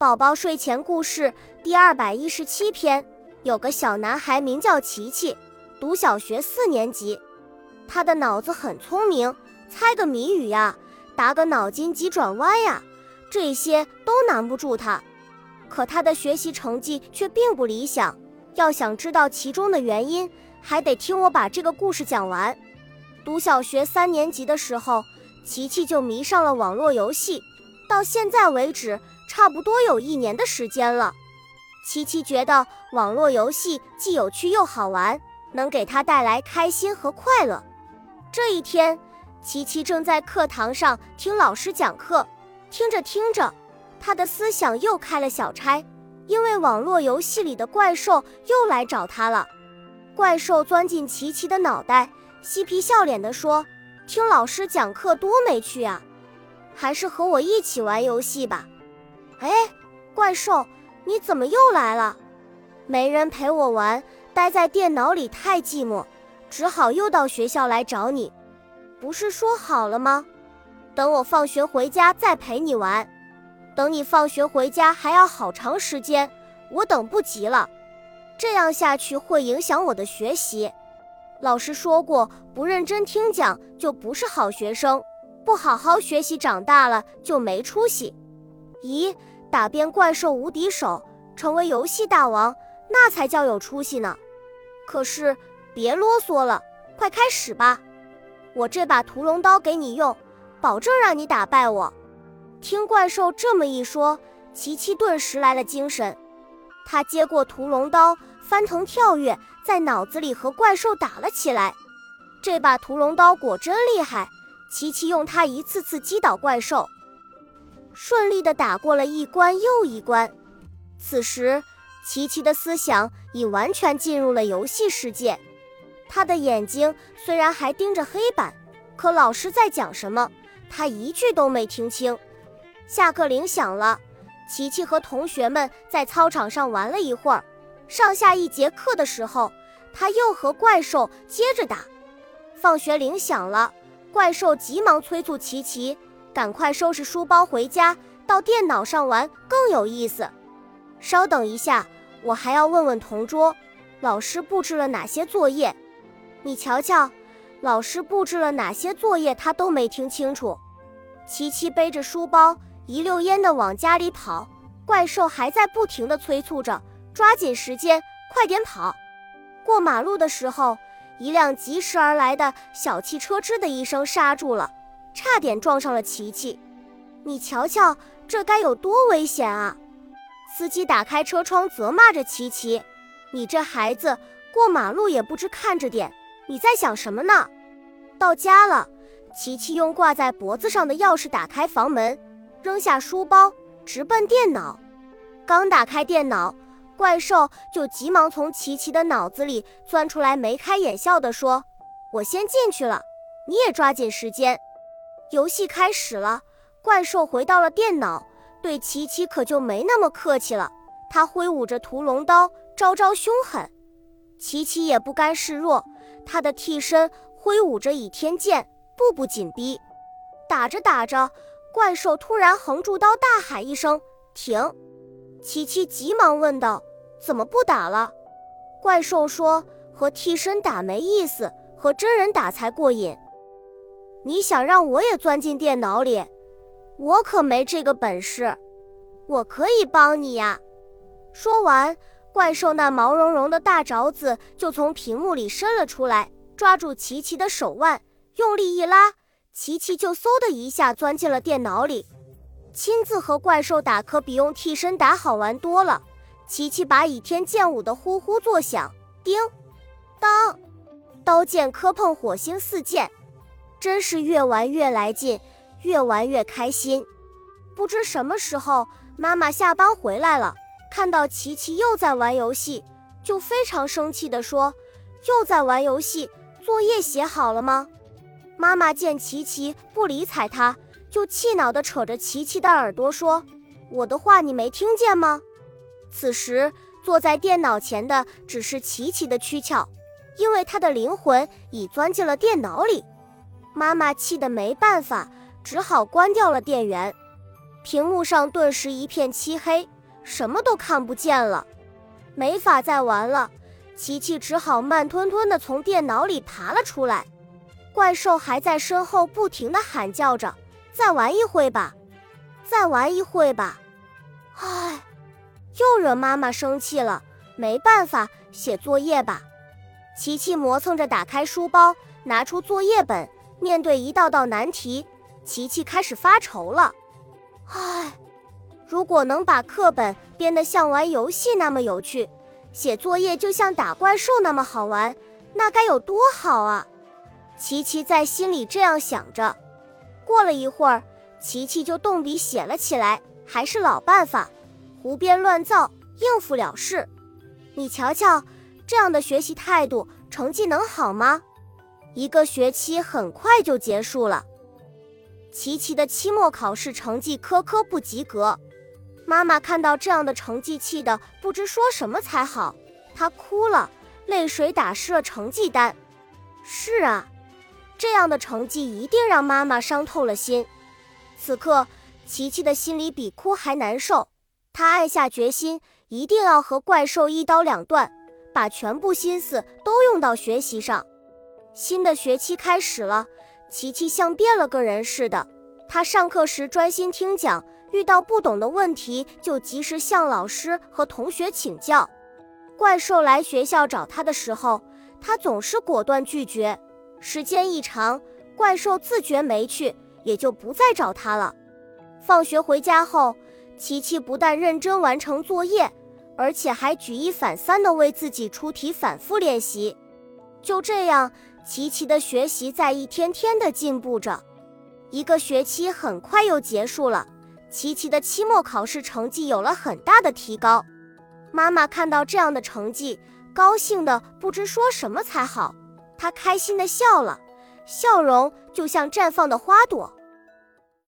宝宝睡前故事第二百一十七篇，有个小男孩名叫琪琪，读小学四年级。他的脑子很聪明，猜个谜语呀，答个脑筋急转弯呀，这些都难不住他。可他的学习成绩却并不理想。要想知道其中的原因，还得听我把这个故事讲完。读小学三年级的时候，琪琪就迷上了网络游戏，到现在为止。差不多有一年的时间了，琪琪觉得网络游戏既有趣又好玩，能给他带来开心和快乐。这一天，琪琪正在课堂上听老师讲课，听着听着，他的思想又开了小差，因为网络游戏里的怪兽又来找他了。怪兽钻进琪琪的脑袋，嬉皮笑脸地说：“听老师讲课多没趣啊，还是和我一起玩游戏吧。”哎，怪兽，你怎么又来了？没人陪我玩，待在电脑里太寂寞，只好又到学校来找你。不是说好了吗？等我放学回家再陪你玩。等你放学回家还要好长时间，我等不及了。这样下去会影响我的学习。老师说过，不认真听讲就不是好学生，不好好学习，长大了就没出息。咦，打遍怪兽无敌手，成为游戏大王，那才叫有出息呢。可是别啰嗦了，快开始吧。我这把屠龙刀给你用，保证让你打败我。听怪兽这么一说，琪琪顿时来了精神。他接过屠龙刀，翻腾跳跃，在脑子里和怪兽打了起来。这把屠龙刀果真厉害，琪琪用它一次次击倒怪兽。顺利地打过了一关又一关，此时琪琪的思想已完全进入了游戏世界。他的眼睛虽然还盯着黑板，可老师在讲什么，他一句都没听清。下课铃响了，琪琪和同学们在操场上玩了一会儿。上下一节课的时候，他又和怪兽接着打。放学铃响了，怪兽急忙催促琪琪。赶快收拾书包回家，到电脑上玩更有意思。稍等一下，我还要问问同桌，老师布置了哪些作业？你瞧瞧，老师布置了哪些作业，他都没听清楚。琪琪背着书包一溜烟地往家里跑，怪兽还在不停地催促着，抓紧时间，快点跑。过马路的时候，一辆疾驰而来的小汽车吱的一声刹住了。差点撞上了琪琪，你瞧瞧，这该有多危险啊！司机打开车窗，责骂着琪琪：“你这孩子过马路也不知看着点，你在想什么呢？”到家了，琪琪用挂在脖子上的钥匙打开房门，扔下书包，直奔电脑。刚打开电脑，怪兽就急忙从琪琪的脑子里钻出来，眉开眼笑地说：“我先进去了，你也抓紧时间。”游戏开始了，怪兽回到了电脑，对琪琪可就没那么客气了。他挥舞着屠龙刀，招招凶狠。琪琪也不甘示弱，他的替身挥舞着倚天剑，步步紧逼。打着打着，怪兽突然横住刀，大喊一声：“停！”琪琪急忙问道：“怎么不打了？”怪兽说：“和替身打没意思，和真人打才过瘾。”你想让我也钻进电脑里？我可没这个本事。我可以帮你呀。说完，怪兽那毛茸茸的大爪子就从屏幕里伸了出来，抓住琪琪的手腕，用力一拉，琪琪就嗖的一下钻进了电脑里。亲自和怪兽打可比用替身打好玩多了。琪琪把倚天剑舞得呼呼作响，叮当，刀剑磕碰，火星四溅。真是越玩越来劲，越玩越开心。不知什么时候，妈妈下班回来了，看到琪琪又在玩游戏，就非常生气地说：“又在玩游戏，作业写好了吗？”妈妈见琪琪不理睬她，就气恼地扯着琪琪的耳朵说：“我的话你没听见吗？”此时坐在电脑前的只是琪琪的躯壳，因为他的灵魂已钻进了电脑里。妈妈气得没办法，只好关掉了电源。屏幕上顿时一片漆黑，什么都看不见了，没法再玩了。琪琪只好慢吞吞地从电脑里爬了出来。怪兽还在身后不停地喊叫着：“再玩一会吧，再玩一会吧。”唉，又惹妈妈生气了。没办法，写作业吧。琪琪磨蹭着打开书包，拿出作业本，面对一道道难题，琪琪开始发愁了。唉，如果能把课本编得像玩游戏那么有趣，写作业就像打怪兽那么好玩，那该有多好啊！琪琪在心里这样想着。过了一会儿，琪琪就动笔写了起来，还是老办法，胡编乱造，应付了事。你瞧瞧，这样的学习态度，成绩能好吗？一个学期很快就结束了，琪琪的期末考试成绩科科不及格。妈妈看到这样的成绩，气得不知说什么才好。她哭了，泪水打湿了成绩单。是啊，这样的成绩一定让妈妈伤透了心。此刻，琪琪的心里比哭还难受。她暗下决心。一定要和怪兽一刀两断，把全部心思都用到学习上。新的学期开始了，琪琪像变了个人似的。他上课时专心听讲，遇到不懂的问题就及时向老师和同学请教。怪兽来学校找他的时候，他总是果断拒绝。时间一长，怪兽自觉没趣，也就不再找他了。放学回家后，琪琪不但认真完成作业。而且还举一反三地为自己出题，反复练习。就这样，琪琪的学习在一天天的进步着。一个学期很快又结束了，琪琪的期末考试成绩有了很大的提高。妈妈看到这样的成绩，高兴的不知说什么才好。她开心的笑了，笑容就像绽放的花朵。